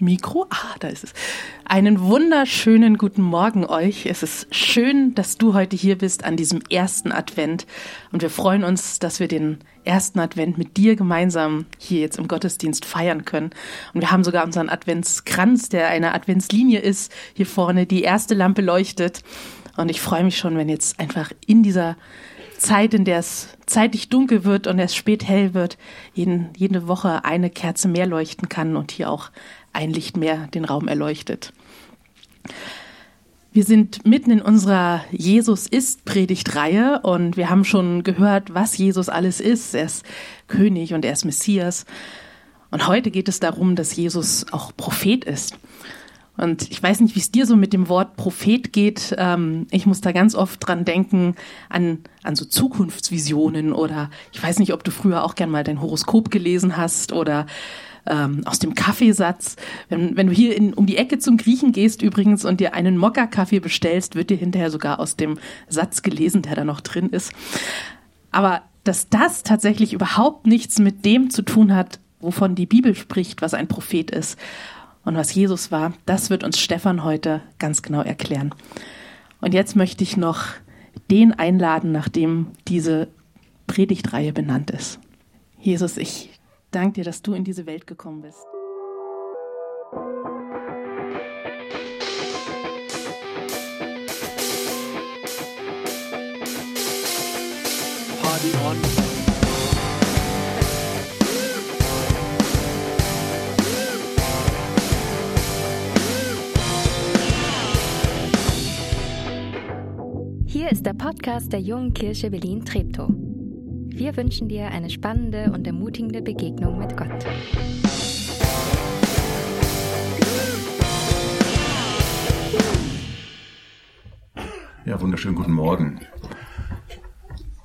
Mikro. Ah, da ist es. Einen wunderschönen guten Morgen euch. Es ist schön, dass du heute hier bist an diesem ersten Advent. Und wir freuen uns, dass wir den ersten Advent mit dir gemeinsam hier jetzt im Gottesdienst feiern können. Und wir haben sogar unseren Adventskranz, der eine Adventslinie ist, hier vorne. Die erste Lampe leuchtet. Und ich freue mich schon, wenn jetzt einfach in dieser Zeit, in der es zeitig dunkel wird und es spät hell wird, jeden, jede Woche eine Kerze mehr leuchten kann und hier auch ein Licht mehr den Raum erleuchtet. Wir sind mitten in unserer Jesus ist Predigtreihe und wir haben schon gehört, was Jesus alles ist. Er ist König und er ist Messias. Und heute geht es darum, dass Jesus auch Prophet ist. Und ich weiß nicht, wie es dir so mit dem Wort Prophet geht. Ähm, ich muss da ganz oft dran denken an, an so Zukunftsvisionen oder ich weiß nicht, ob du früher auch gern mal dein Horoskop gelesen hast oder ähm, aus dem Kaffeesatz. Wenn, wenn du hier in, um die Ecke zum Griechen gehst übrigens und dir einen Mokka-Kaffee bestellst, wird dir hinterher sogar aus dem Satz gelesen, der da noch drin ist. Aber dass das tatsächlich überhaupt nichts mit dem zu tun hat, wovon die Bibel spricht, was ein Prophet ist und was Jesus war, das wird uns Stefan heute ganz genau erklären. Und jetzt möchte ich noch den einladen, nachdem diese Predigtreihe benannt ist. Jesus, ich danke dir, dass du in diese Welt gekommen bist. Party on. Hier ist der Podcast der Jungen Kirche Berlin-Treptow. Wir wünschen dir eine spannende und ermutigende Begegnung mit Gott. Ja, wunderschönen guten Morgen.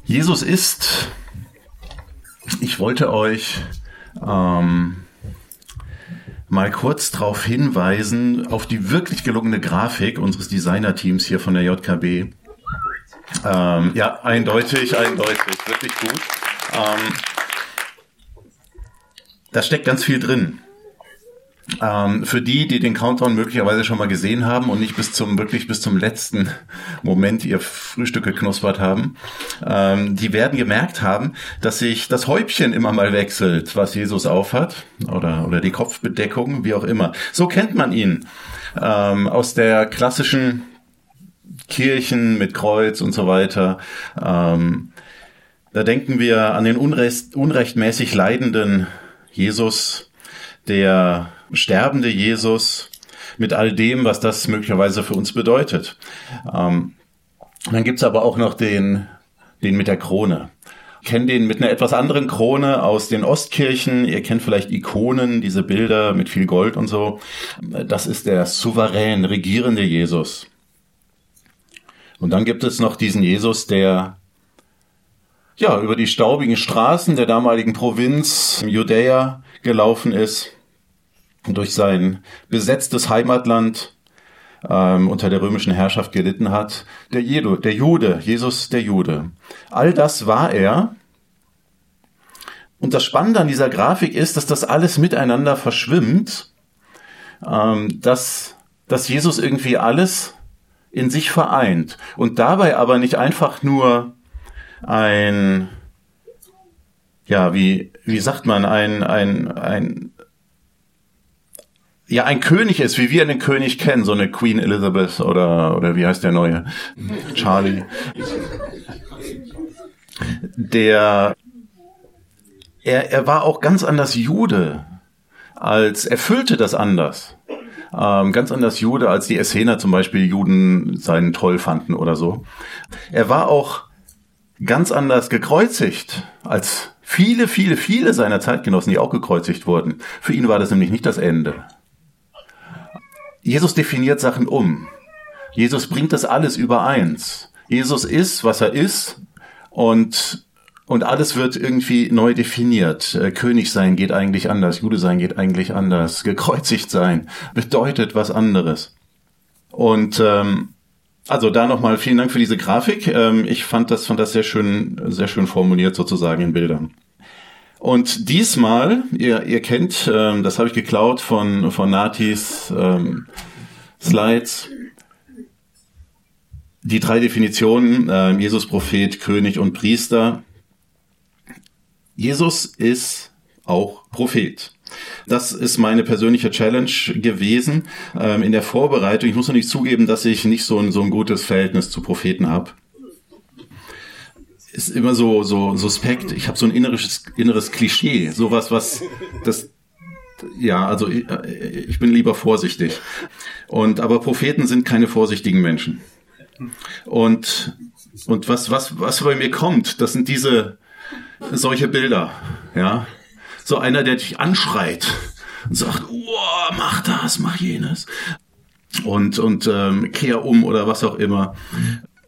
Jesus ist, ich wollte euch ähm, mal kurz darauf hinweisen, auf die wirklich gelungene Grafik unseres Designer-Teams hier von der JKB. Ähm, ja, eindeutig, eindeutig, wirklich gut. Ähm, da steckt ganz viel drin. Ähm, für die, die den Countdown möglicherweise schon mal gesehen haben und nicht bis zum wirklich bis zum letzten Moment ihr Frühstück geknuspert haben, ähm, die werden gemerkt haben, dass sich das Häubchen immer mal wechselt, was Jesus aufhat oder oder die Kopfbedeckung, wie auch immer. So kennt man ihn ähm, aus der klassischen Kirchen mit Kreuz und so weiter. Ähm, da denken wir an den unrecht, unrechtmäßig leidenden Jesus, der sterbende Jesus mit all dem, was das möglicherweise für uns bedeutet. Ähm, dann gibt's aber auch noch den, den mit der Krone. Ich kenne den mit einer etwas anderen Krone aus den Ostkirchen. Ihr kennt vielleicht Ikonen, diese Bilder mit viel Gold und so. Das ist der souverän regierende Jesus. Und dann gibt es noch diesen Jesus, der ja über die staubigen Straßen der damaligen Provinz Judäa gelaufen ist und durch sein besetztes Heimatland ähm, unter der römischen Herrschaft gelitten hat. Der, Jedu, der Jude, Jesus der Jude. All das war er. Und das Spannende an dieser Grafik ist, dass das alles miteinander verschwimmt, ähm, dass, dass Jesus irgendwie alles in sich vereint und dabei aber nicht einfach nur ein, ja, wie, wie sagt man, ein, ein, ein, ja, ein König ist, wie wir einen König kennen, so eine Queen Elizabeth oder, oder wie heißt der neue? Charlie. Der, er, er war auch ganz anders Jude, als erfüllte das anders ähm, ganz anders Jude, als die Essener zum Beispiel Juden seinen toll fanden oder so. Er war auch ganz anders gekreuzigt als viele, viele, viele seiner Zeitgenossen, die auch gekreuzigt wurden. Für ihn war das nämlich nicht das Ende. Jesus definiert Sachen um. Jesus bringt das alles übereins. Jesus ist, was er ist und und alles wird irgendwie neu definiert. Äh, König sein geht eigentlich anders, Jude sein geht eigentlich anders, gekreuzigt sein bedeutet was anderes. Und ähm, also da nochmal vielen Dank für diese Grafik. Ähm, ich fand das, fand das sehr schön, sehr schön formuliert sozusagen in Bildern. Und diesmal, ihr, ihr kennt, ähm, das habe ich geklaut von, von Natis ähm, Slides, die drei Definitionen, äh, Jesus, Prophet, König und Priester. Jesus ist auch Prophet. Das ist meine persönliche Challenge gewesen ähm, in der Vorbereitung. Ich muss nicht zugeben, dass ich nicht so ein, so ein gutes Verhältnis zu Propheten habe ist immer so so suspekt. Ich habe so ein inneres inneres Klischee, sowas was das ja, also ich, ich bin lieber vorsichtig. Und aber Propheten sind keine vorsichtigen Menschen. Und und was was was bei mir kommt, das sind diese solche Bilder, ja. So einer, der dich anschreit und sagt, oh, mach das, mach jenes und und ähm, kehr um oder was auch immer.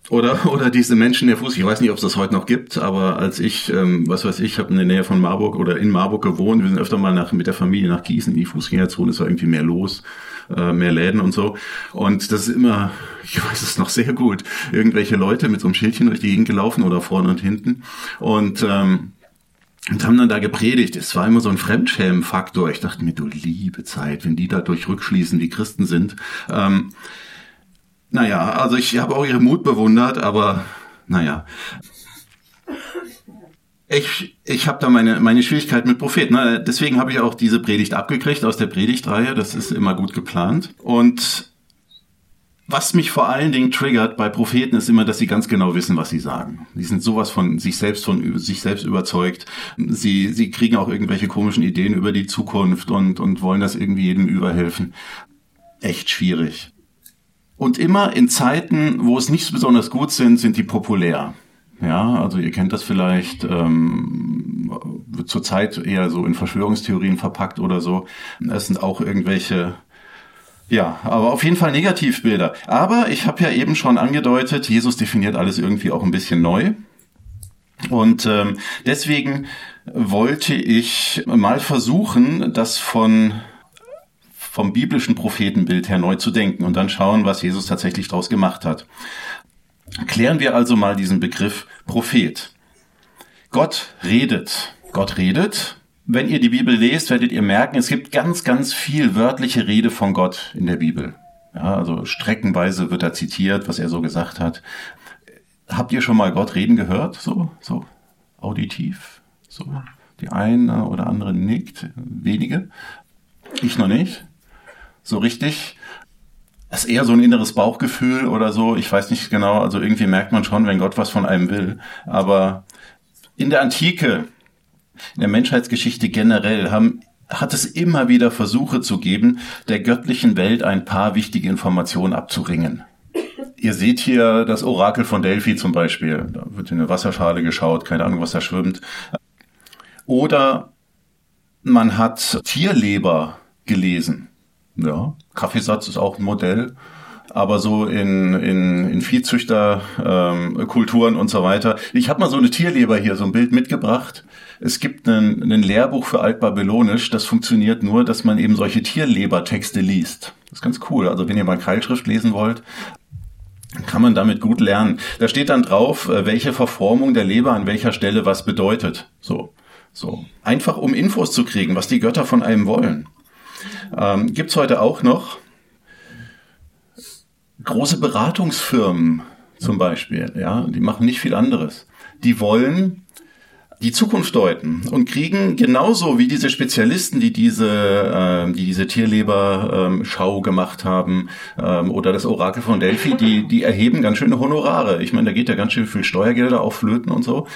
Oder, oder diese Menschen der Fuß, ich weiß nicht, ob es das heute noch gibt, aber als ich, ähm, was weiß ich, habe in der Nähe von Marburg oder in Marburg gewohnt, wir sind öfter mal nach, mit der Familie nach Gießen in die Fußgängerzone, es war irgendwie mehr los, äh, mehr Läden und so. Und das ist immer, ich weiß es noch sehr gut, irgendwelche Leute mit so einem Schildchen durch die Gegend gelaufen oder vorne und hinten. Und ähm, und haben dann da gepredigt. Es war immer so ein Fremdschämen-Faktor. Ich dachte mir, du liebe Zeit, wenn die dadurch rückschließen, wie Christen sind. Ähm, naja, also ich habe auch ihren Mut bewundert, aber naja. Ich, ich habe da meine, meine Schwierigkeit mit Propheten. Ne? Deswegen habe ich auch diese Predigt abgekriegt aus der Predigtreihe. Das ist immer gut geplant. Und was mich vor allen Dingen triggert bei Propheten ist immer, dass sie ganz genau wissen, was sie sagen. Sie sind sowas von sich selbst von sich selbst überzeugt. Sie sie kriegen auch irgendwelche komischen Ideen über die Zukunft und und wollen das irgendwie jedem überhelfen. Echt schwierig. Und immer in Zeiten, wo es nicht besonders gut sind, sind die populär. Ja, also ihr kennt das vielleicht, ähm, wird zurzeit eher so in Verschwörungstheorien verpackt oder so. Es sind auch irgendwelche, ja, aber auf jeden Fall Negativbilder. Aber ich habe ja eben schon angedeutet, Jesus definiert alles irgendwie auch ein bisschen neu. Und ähm, deswegen wollte ich mal versuchen, das von vom biblischen Prophetenbild her neu zu denken und dann schauen, was Jesus tatsächlich daraus gemacht hat. Klären wir also mal diesen Begriff Prophet. Gott redet. Gott redet. Wenn ihr die Bibel lest, werdet ihr merken, es gibt ganz, ganz viel wörtliche Rede von Gott in der Bibel. Ja, also streckenweise wird da zitiert, was er so gesagt hat. Habt ihr schon mal Gott reden gehört? So, so auditiv? So, die eine oder andere nickt, wenige. Ich noch nicht so richtig. Das ist eher so ein inneres Bauchgefühl oder so. Ich weiß nicht genau. Also irgendwie merkt man schon, wenn Gott was von einem will. Aber in der Antike, in der Menschheitsgeschichte generell, haben, hat es immer wieder Versuche zu geben, der göttlichen Welt ein paar wichtige Informationen abzuringen. Ihr seht hier das Orakel von Delphi zum Beispiel. Da wird in eine Wasserschale geschaut, keine Ahnung, was da schwimmt. Oder man hat Tierleber gelesen. Ja, Kaffeesatz ist auch ein Modell. Aber so in, in, in Viehzüchterkulturen ähm, und so weiter. Ich habe mal so eine Tierleber hier, so ein Bild mitgebracht. Es gibt ein, ein Lehrbuch für Altbabylonisch, das funktioniert nur, dass man eben solche Tierlebertexte liest. Das ist ganz cool. Also wenn ihr mal Keilschrift lesen wollt, kann man damit gut lernen. Da steht dann drauf, äh, welche Verformung der Leber an welcher Stelle was bedeutet. So, so. Einfach um Infos zu kriegen, was die Götter von einem wollen. Ähm, Gibt es heute auch noch große Beratungsfirmen zum Beispiel, ja, die machen nicht viel anderes. Die wollen die Zukunft deuten und kriegen genauso wie diese Spezialisten, die diese, äh, die diese Tierleber-Schau ähm, gemacht haben ähm, oder das Orakel von Delphi, die, die erheben ganz schöne Honorare. Ich meine, da geht ja ganz schön viel Steuergelder auf Flöten und so.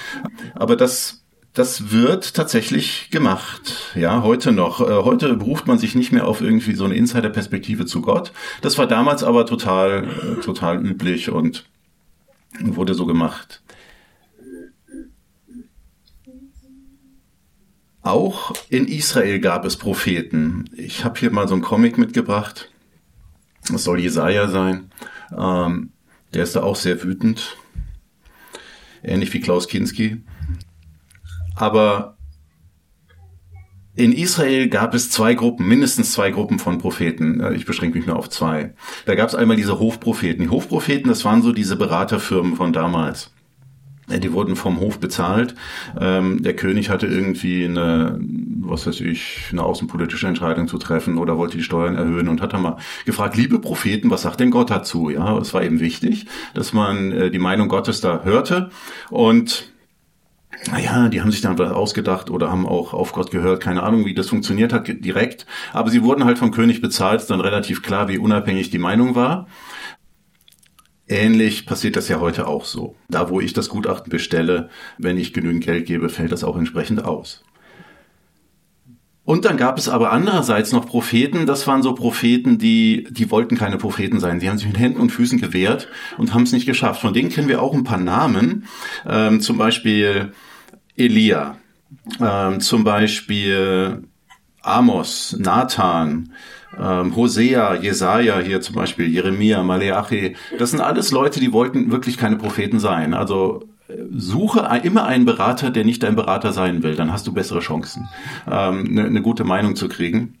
Aber das das wird tatsächlich gemacht. Ja, heute noch. Äh, heute beruft man sich nicht mehr auf irgendwie so eine Insider-Perspektive zu Gott. Das war damals aber total, äh, total üblich und wurde so gemacht. Auch in Israel gab es Propheten. Ich habe hier mal so einen Comic mitgebracht. Das soll Jesaja sein. Ähm, der ist da auch sehr wütend. Ähnlich wie Klaus Kinski. Aber in Israel gab es zwei Gruppen, mindestens zwei Gruppen von Propheten. Ich beschränke mich nur auf zwei. Da gab es einmal diese Hofpropheten. Die Hofpropheten, das waren so diese Beraterfirmen von damals. Die wurden vom Hof bezahlt. Ähm, der König hatte irgendwie eine, was weiß ich, eine außenpolitische Entscheidung zu treffen oder wollte die Steuern erhöhen und hat dann mal gefragt, liebe Propheten, was sagt denn Gott dazu? Ja, es war eben wichtig, dass man äh, die Meinung Gottes da hörte und naja, die haben sich dann was ausgedacht oder haben auch auf Gott gehört, keine Ahnung, wie das funktioniert hat direkt. Aber sie wurden halt vom König bezahlt, dann relativ klar, wie unabhängig die Meinung war. Ähnlich passiert das ja heute auch so. Da, wo ich das Gutachten bestelle, wenn ich genügend Geld gebe, fällt das auch entsprechend aus. Und dann gab es aber andererseits noch Propheten, das waren so Propheten, die, die wollten keine Propheten sein. Die haben sich mit Händen und Füßen gewehrt und haben es nicht geschafft. Von denen kennen wir auch ein paar Namen, ähm, zum Beispiel Elia, ähm, zum Beispiel Amos, Nathan, ähm, Hosea, Jesaja hier zum Beispiel, Jeremia, Maleachi. Das sind alles Leute, die wollten wirklich keine Propheten sein. Also suche immer einen Berater, der nicht dein Berater sein will. Dann hast du bessere Chancen, ähm, eine, eine gute Meinung zu kriegen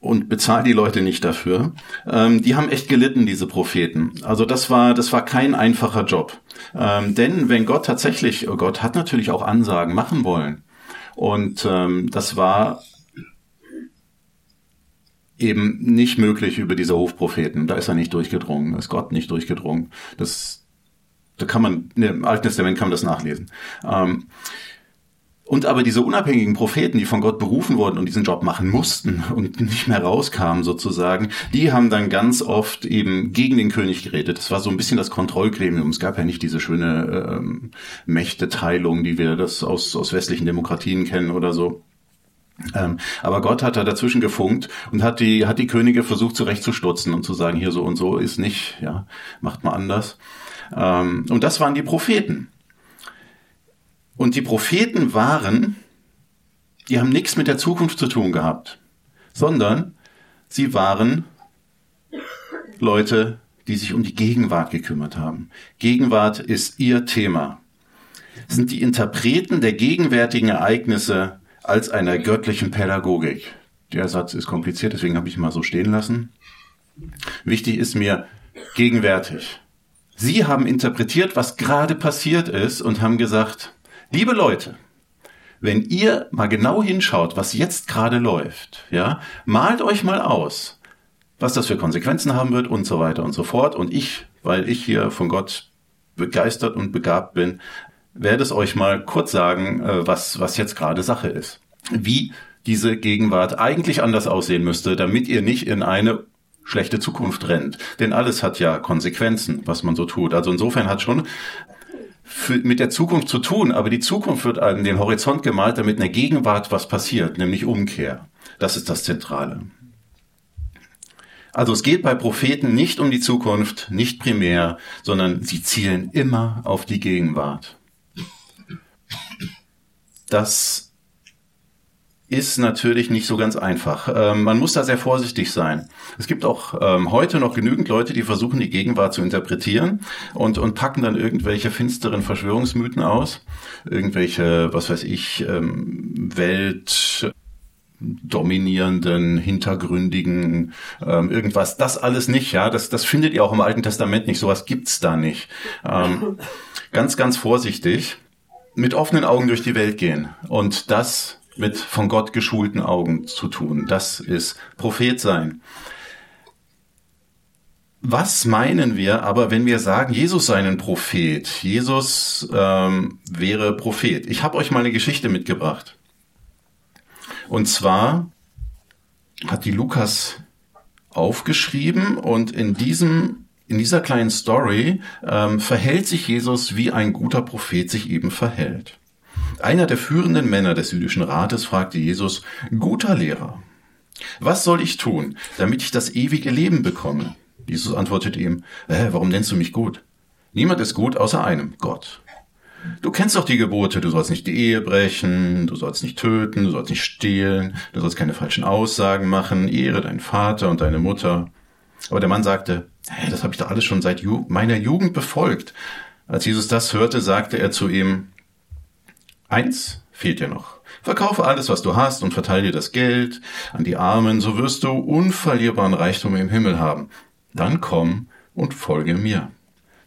und bezahl die Leute nicht dafür. Ähm, die haben echt gelitten, diese Propheten. Also das war, das war kein einfacher Job. Ähm, denn wenn Gott tatsächlich, oh Gott hat natürlich auch Ansagen machen wollen. Und ähm, das war eben nicht möglich über diese Hofpropheten. Da ist er nicht durchgedrungen, ist Gott nicht durchgedrungen. Das, da kann man, im Alten Testament kann man das nachlesen. Ähm, und aber diese unabhängigen Propheten, die von Gott berufen wurden und diesen Job machen mussten und nicht mehr rauskamen sozusagen, die haben dann ganz oft eben gegen den König geredet. Das war so ein bisschen das Kontrollgremium. Es gab ja nicht diese schöne ähm, Mächteteilung, die wir das aus, aus westlichen Demokratien kennen oder so. Ähm, aber Gott hat da dazwischen gefunkt und hat die, hat die Könige versucht zurechtzustutzen und zu sagen, hier so und so ist nicht, ja, macht mal anders. Ähm, und das waren die Propheten. Und die Propheten waren, die haben nichts mit der Zukunft zu tun gehabt, sondern sie waren Leute, die sich um die Gegenwart gekümmert haben. Gegenwart ist ihr Thema. sind die Interpreten der gegenwärtigen Ereignisse als einer göttlichen Pädagogik. Der Satz ist kompliziert, deswegen habe ich ihn mal so stehen lassen. Wichtig ist mir gegenwärtig. Sie haben interpretiert, was gerade passiert ist und haben gesagt, Liebe Leute, wenn ihr mal genau hinschaut, was jetzt gerade läuft, ja, malt euch mal aus, was das für Konsequenzen haben wird und so weiter und so fort. Und ich, weil ich hier von Gott begeistert und begabt bin, werde es euch mal kurz sagen, äh, was, was jetzt gerade Sache ist. Wie diese Gegenwart eigentlich anders aussehen müsste, damit ihr nicht in eine schlechte Zukunft rennt. Denn alles hat ja Konsequenzen, was man so tut. Also insofern hat schon für, mit der Zukunft zu tun, aber die Zukunft wird an den Horizont gemalt, damit in der Gegenwart was passiert, nämlich Umkehr. Das ist das Zentrale. Also es geht bei Propheten nicht um die Zukunft, nicht primär, sondern sie zielen immer auf die Gegenwart. Das ist natürlich nicht so ganz einfach. Ähm, man muss da sehr vorsichtig sein. Es gibt auch ähm, heute noch genügend Leute, die versuchen, die Gegenwart zu interpretieren und, und packen dann irgendwelche finsteren Verschwörungsmythen aus. Irgendwelche, was weiß ich, ähm, Welt dominierenden, hintergründigen, ähm, irgendwas. Das alles nicht, ja. Das, das findet ihr auch im Alten Testament nicht. Sowas gibt's da nicht. Ähm, ganz, ganz vorsichtig. Mit offenen Augen durch die Welt gehen. Und das mit von Gott geschulten Augen zu tun. Das ist Prophet sein. Was meinen wir aber, wenn wir sagen, Jesus sei ein Prophet? Jesus ähm, wäre Prophet. Ich habe euch mal eine Geschichte mitgebracht. Und zwar hat die Lukas aufgeschrieben und in diesem in dieser kleinen Story ähm, verhält sich Jesus, wie ein guter Prophet sich eben verhält. Einer der führenden Männer des jüdischen Rates fragte Jesus, guter Lehrer, was soll ich tun, damit ich das ewige Leben bekomme? Jesus antwortete ihm, äh, warum nennst du mich gut? Niemand ist gut außer einem, Gott. Du kennst doch die Gebote, du sollst nicht die Ehe brechen, du sollst nicht töten, du sollst nicht stehlen, du sollst keine falschen Aussagen machen, ehre deinen Vater und deine Mutter. Aber der Mann sagte, hey, das habe ich doch alles schon seit Ju meiner Jugend befolgt. Als Jesus das hörte, sagte er zu ihm, Eins fehlt dir noch. Verkaufe alles, was du hast und verteile dir das Geld an die Armen, so wirst du unverlierbaren Reichtum im Himmel haben. Dann komm und folge mir.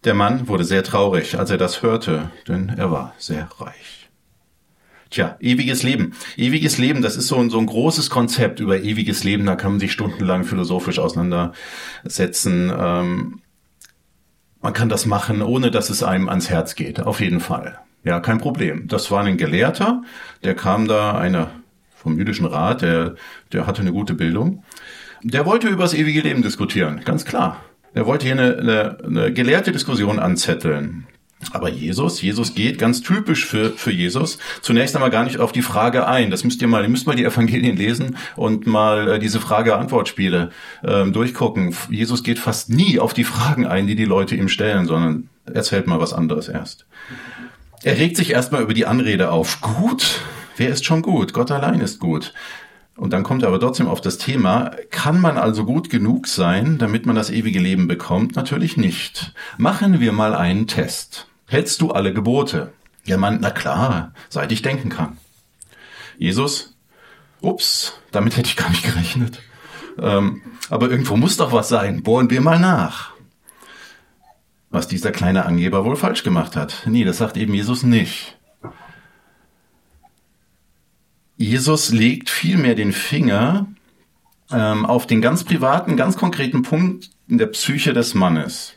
Der Mann wurde sehr traurig, als er das hörte, denn er war sehr reich. Tja, ewiges Leben. Ewiges Leben, das ist so ein, so ein großes Konzept über ewiges Leben, da kann man sich stundenlang philosophisch auseinandersetzen. Ähm, man kann das machen, ohne dass es einem ans Herz geht, auf jeden Fall. Ja, kein Problem. Das war ein Gelehrter, der kam da, einer vom jüdischen Rat, der, der hatte eine gute Bildung. Der wollte über das ewige Leben diskutieren, ganz klar. Er wollte hier eine, eine, eine gelehrte Diskussion anzetteln. Aber Jesus, Jesus geht ganz typisch für, für Jesus zunächst einmal gar nicht auf die Frage ein. Das müsst ihr mal, ihr müsst mal die Evangelien lesen und mal äh, diese Frage-Antwort-Spiele ähm, durchgucken. Jesus geht fast nie auf die Fragen ein, die die Leute ihm stellen, sondern erzählt mal was anderes erst. Er regt sich erstmal über die Anrede auf. Gut? Wer ist schon gut? Gott allein ist gut. Und dann kommt er aber trotzdem auf das Thema, kann man also gut genug sein, damit man das ewige Leben bekommt? Natürlich nicht. Machen wir mal einen Test. Hältst du alle Gebote? Ja, man, na klar, seit ich denken kann. Jesus, ups, damit hätte ich gar nicht gerechnet. Ähm, aber irgendwo muss doch was sein. Bohren wir mal nach. Was dieser kleine Angeber wohl falsch gemacht hat. Nee, das sagt eben Jesus nicht. Jesus legt vielmehr den Finger ähm, auf den ganz privaten, ganz konkreten Punkt in der Psyche des Mannes.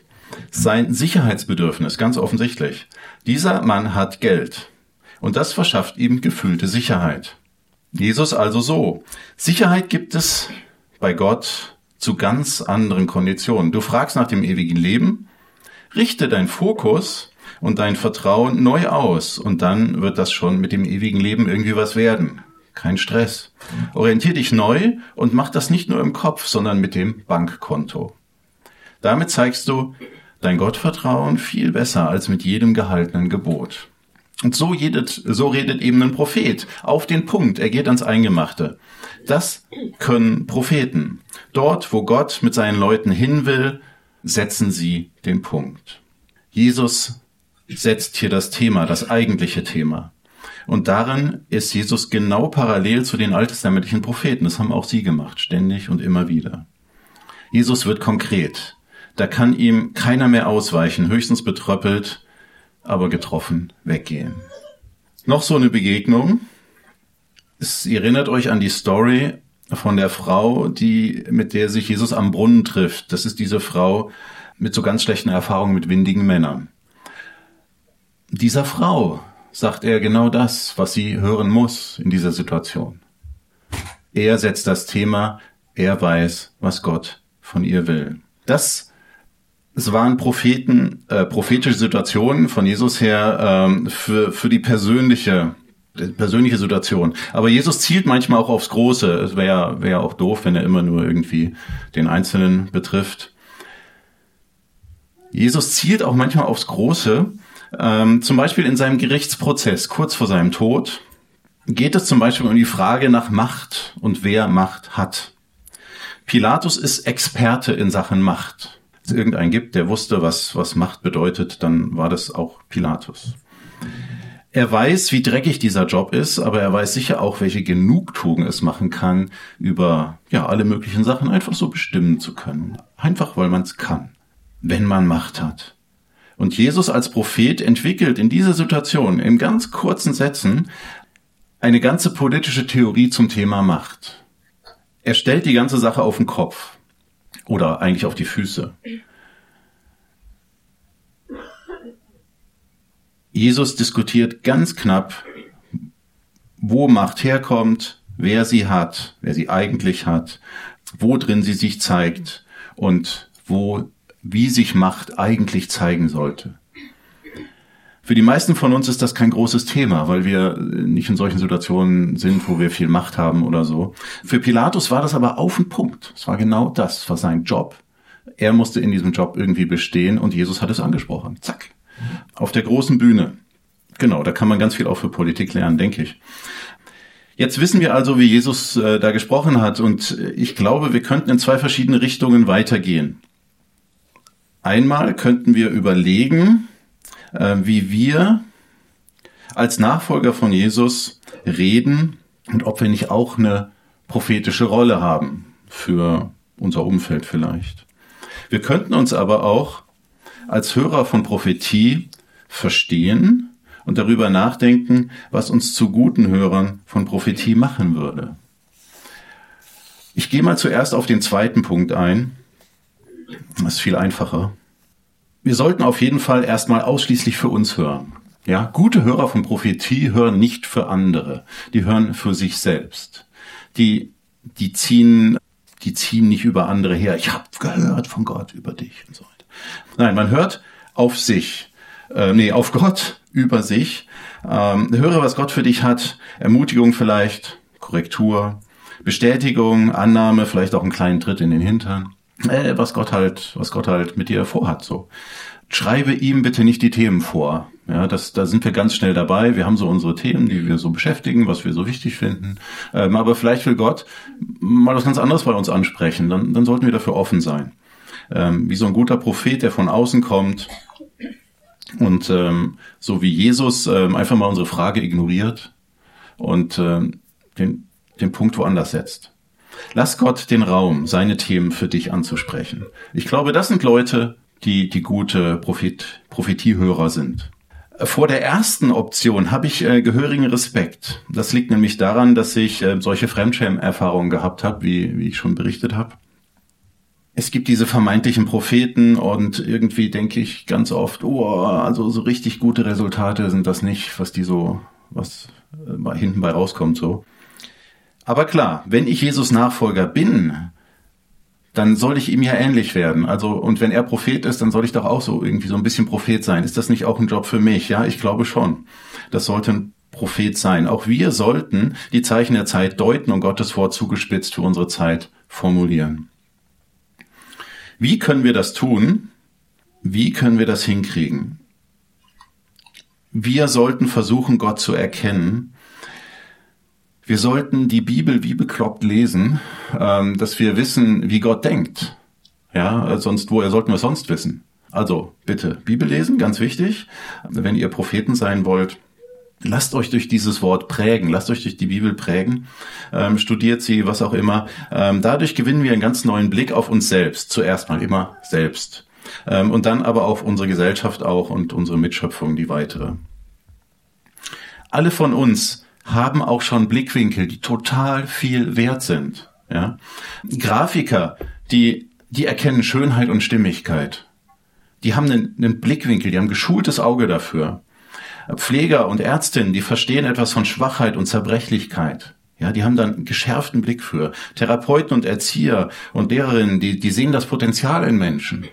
Sein Sicherheitsbedürfnis, ganz offensichtlich. Dieser Mann hat Geld. Und das verschafft ihm gefühlte Sicherheit. Jesus also so. Sicherheit gibt es bei Gott zu ganz anderen Konditionen. Du fragst nach dem ewigen Leben, richte dein Fokus und dein Vertrauen neu aus und dann wird das schon mit dem ewigen Leben irgendwie was werden. Kein Stress. Orientier dich neu und mach das nicht nur im Kopf, sondern mit dem Bankkonto. Damit zeigst du dein Gottvertrauen viel besser als mit jedem gehaltenen Gebot. Und so redet, so redet eben ein Prophet auf den Punkt. Er geht ans Eingemachte. Das können Propheten. Dort, wo Gott mit seinen Leuten hin will, setzen sie den Punkt. Jesus setzt hier das Thema, das eigentliche Thema. Und darin ist Jesus genau parallel zu den alttestamentlichen Propheten. Das haben auch sie gemacht, ständig und immer wieder. Jesus wird konkret. Da kann ihm keiner mehr ausweichen, höchstens betröppelt, aber getroffen weggehen. Noch so eine Begegnung. Es, ihr erinnert euch an die Story von der Frau, die, mit der sich Jesus am Brunnen trifft. Das ist diese Frau mit so ganz schlechten Erfahrungen mit windigen Männern. Dieser Frau sagt er genau das, was sie hören muss in dieser Situation. Er setzt das Thema, er weiß, was Gott von ihr will. Das es waren Propheten, äh, prophetische Situationen von Jesus her ähm, für, für die persönliche persönliche Situation. Aber Jesus zielt manchmal auch aufs Große. Es wäre wär auch doof, wenn er immer nur irgendwie den Einzelnen betrifft. Jesus zielt auch manchmal aufs Große ähm, zum Beispiel in seinem Gerichtsprozess kurz vor seinem Tod geht es zum Beispiel um die Frage nach Macht und wer Macht hat. Pilatus ist Experte in Sachen Macht. Wenn es irgendeinen gibt, der wusste, was, was Macht bedeutet, dann war das auch Pilatus. Er weiß, wie dreckig dieser Job ist, aber er weiß sicher auch, welche Genugtuung es machen kann, über ja alle möglichen Sachen einfach so bestimmen zu können. Einfach weil man es kann, wenn man Macht hat. Und Jesus als Prophet entwickelt in dieser Situation in ganz kurzen Sätzen eine ganze politische Theorie zum Thema Macht. Er stellt die ganze Sache auf den Kopf oder eigentlich auf die Füße. Jesus diskutiert ganz knapp, wo Macht herkommt, wer sie hat, wer sie eigentlich hat, wo drin sie sich zeigt und wo wie sich Macht eigentlich zeigen sollte. Für die meisten von uns ist das kein großes Thema, weil wir nicht in solchen Situationen sind, wo wir viel Macht haben oder so. Für Pilatus war das aber auf den Punkt. Es war genau das, war sein Job. Er musste in diesem Job irgendwie bestehen und Jesus hat es angesprochen. Zack. Auf der großen Bühne. Genau, da kann man ganz viel auch für Politik lernen, denke ich. Jetzt wissen wir also, wie Jesus äh, da gesprochen hat und ich glaube, wir könnten in zwei verschiedene Richtungen weitergehen. Einmal könnten wir überlegen, äh, wie wir als Nachfolger von Jesus reden und ob wir nicht auch eine prophetische Rolle haben für unser Umfeld vielleicht. Wir könnten uns aber auch als Hörer von Prophetie verstehen und darüber nachdenken, was uns zu guten Hörern von Prophetie machen würde. Ich gehe mal zuerst auf den zweiten Punkt ein. Das ist viel einfacher. Wir sollten auf jeden Fall erstmal ausschließlich für uns hören. Ja, gute Hörer von Prophetie hören nicht für andere. Die hören für sich selbst. Die, die ziehen, die ziehen nicht über andere her. Ich habe gehört von Gott über dich und so. Nein, man hört auf sich, äh, nee, auf Gott über sich. Ähm, höre, was Gott für dich hat. Ermutigung vielleicht, Korrektur, Bestätigung, Annahme, vielleicht auch einen kleinen Tritt in den Hintern. Äh, was Gott halt, was Gott halt mit dir vorhat, so. Schreibe ihm bitte nicht die Themen vor. Ja, das, da sind wir ganz schnell dabei. Wir haben so unsere Themen, die wir so beschäftigen, was wir so wichtig finden. Ähm, aber vielleicht will Gott mal was ganz anderes bei uns ansprechen. Dann, dann sollten wir dafür offen sein. Ähm, wie so ein guter Prophet, der von außen kommt und ähm, so wie Jesus ähm, einfach mal unsere Frage ignoriert und ähm, den, den Punkt woanders setzt. Lass Gott den Raum, seine Themen für dich anzusprechen. Ich glaube, das sind Leute, die die gute Prophet, Prophetiehörer sind. Vor der ersten Option habe ich äh, gehörigen Respekt. Das liegt nämlich daran, dass ich äh, solche Fremdschämen-Erfahrungen gehabt habe, wie, wie ich schon berichtet habe. Es gibt diese vermeintlichen Propheten und irgendwie denke ich ganz oft, oh, also so richtig gute Resultate sind das nicht, was die so, was äh, hinten bei rauskommt so. Aber klar, wenn ich Jesus Nachfolger bin, dann soll ich ihm ja ähnlich werden. Also, und wenn er Prophet ist, dann soll ich doch auch so irgendwie so ein bisschen Prophet sein. Ist das nicht auch ein Job für mich? Ja, ich glaube schon. Das sollte ein Prophet sein. Auch wir sollten die Zeichen der Zeit deuten und Gottes Wort zugespitzt für unsere Zeit formulieren. Wie können wir das tun? Wie können wir das hinkriegen? Wir sollten versuchen, Gott zu erkennen wir sollten die Bibel wie bekloppt lesen, ähm, dass wir wissen, wie Gott denkt. Ja, sonst, woher sollten wir sonst wissen? Also, bitte, Bibel lesen, ganz wichtig. Wenn ihr Propheten sein wollt, lasst euch durch dieses Wort prägen, lasst euch durch die Bibel prägen, ähm, studiert sie, was auch immer. Ähm, dadurch gewinnen wir einen ganz neuen Blick auf uns selbst. Zuerst mal immer selbst. Ähm, und dann aber auf unsere Gesellschaft auch und unsere Mitschöpfung, die weitere. Alle von uns haben auch schon Blickwinkel, die total viel wert sind. Ja? Grafiker, die, die erkennen Schönheit und Stimmigkeit. Die haben einen, einen Blickwinkel, die haben geschultes Auge dafür. Pfleger und Ärztinnen, die verstehen etwas von Schwachheit und Zerbrechlichkeit. Ja, die haben dann einen geschärften Blick für. Therapeuten und Erzieher und Lehrerinnen, die, die sehen das Potenzial in Menschen.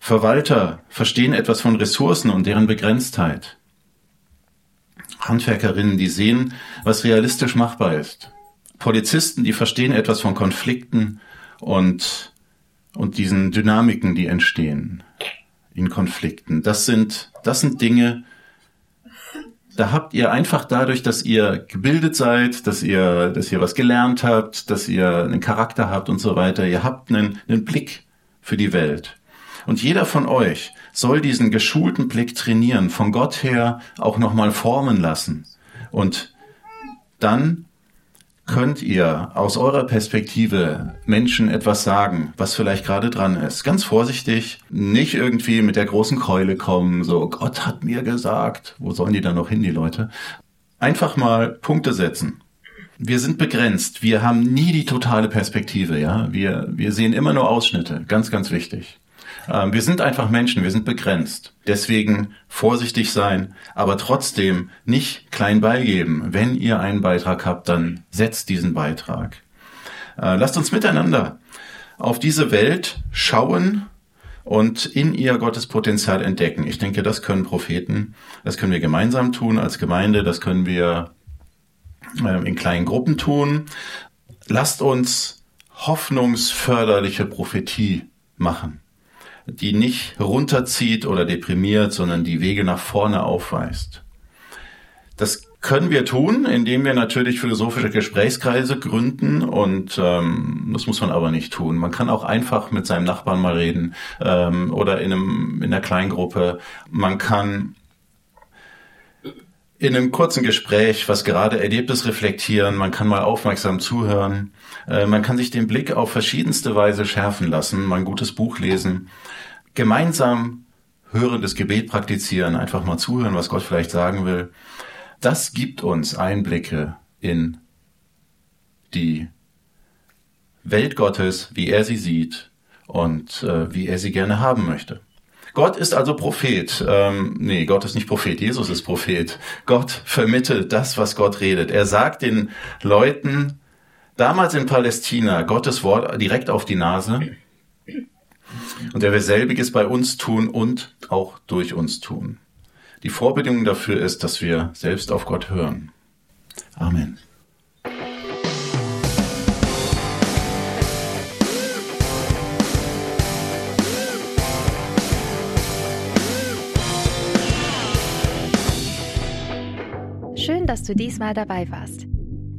Verwalter verstehen etwas von Ressourcen und deren Begrenztheit. Handwerkerinnen, die sehen, was realistisch machbar ist. Polizisten, die verstehen etwas von Konflikten und, und diesen Dynamiken, die entstehen in Konflikten. Das sind, das sind Dinge, da habt ihr einfach dadurch, dass ihr gebildet seid, dass ihr, dass ihr was gelernt habt, dass ihr einen Charakter habt und so weiter, ihr habt einen, einen Blick für die Welt. Und jeder von euch soll diesen geschulten Blick trainieren, von Gott her auch nochmal formen lassen. Und dann könnt ihr aus eurer Perspektive Menschen etwas sagen, was vielleicht gerade dran ist. Ganz vorsichtig, nicht irgendwie mit der großen Keule kommen, so Gott hat mir gesagt. Wo sollen die dann noch hin, die Leute? Einfach mal Punkte setzen. Wir sind begrenzt. Wir haben nie die totale Perspektive, ja. Wir, wir sehen immer nur Ausschnitte. Ganz, ganz wichtig. Ähm, wir sind einfach Menschen, wir sind begrenzt. Deswegen vorsichtig sein, aber trotzdem nicht klein beigeben. Wenn ihr einen Beitrag habt, dann setzt diesen Beitrag. Äh, lasst uns miteinander auf diese Welt schauen und in ihr Gottes Potenzial entdecken. Ich denke, das können Propheten, das können wir gemeinsam tun als Gemeinde, das können wir ähm, in kleinen Gruppen tun. Lasst uns hoffnungsförderliche Prophetie machen die nicht runterzieht oder deprimiert, sondern die Wege nach vorne aufweist. Das können wir tun, indem wir natürlich philosophische Gesprächskreise gründen und ähm, das muss man aber nicht tun. Man kann auch einfach mit seinem Nachbarn mal reden ähm, oder in, einem, in einer Kleingruppe. Man kann in einem kurzen Gespräch, was gerade Erlebtes reflektieren, man kann mal aufmerksam zuhören, äh, man kann sich den Blick auf verschiedenste Weise schärfen lassen, mal ein gutes Buch lesen, gemeinsam hörendes Gebet praktizieren, einfach mal zuhören, was Gott vielleicht sagen will. Das gibt uns Einblicke in die Welt Gottes, wie er sie sieht und äh, wie er sie gerne haben möchte. Gott ist also Prophet. Ähm, nee, Gott ist nicht Prophet, Jesus ist Prophet. Gott vermittelt das, was Gott redet. Er sagt den Leuten damals in Palästina Gottes Wort direkt auf die Nase. Und er will selbiges bei uns tun und auch durch uns tun. Die Vorbedingung dafür ist, dass wir selbst auf Gott hören. Amen. Dass du diesmal dabei warst.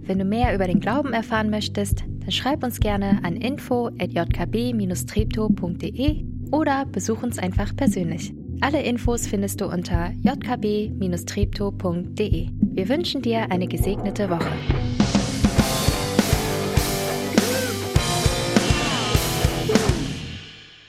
Wenn du mehr über den Glauben erfahren möchtest, dann schreib uns gerne an info@jkb-treptow.de oder besuch uns einfach persönlich. Alle Infos findest du unter jkb-treptow.de. Wir wünschen dir eine gesegnete Woche.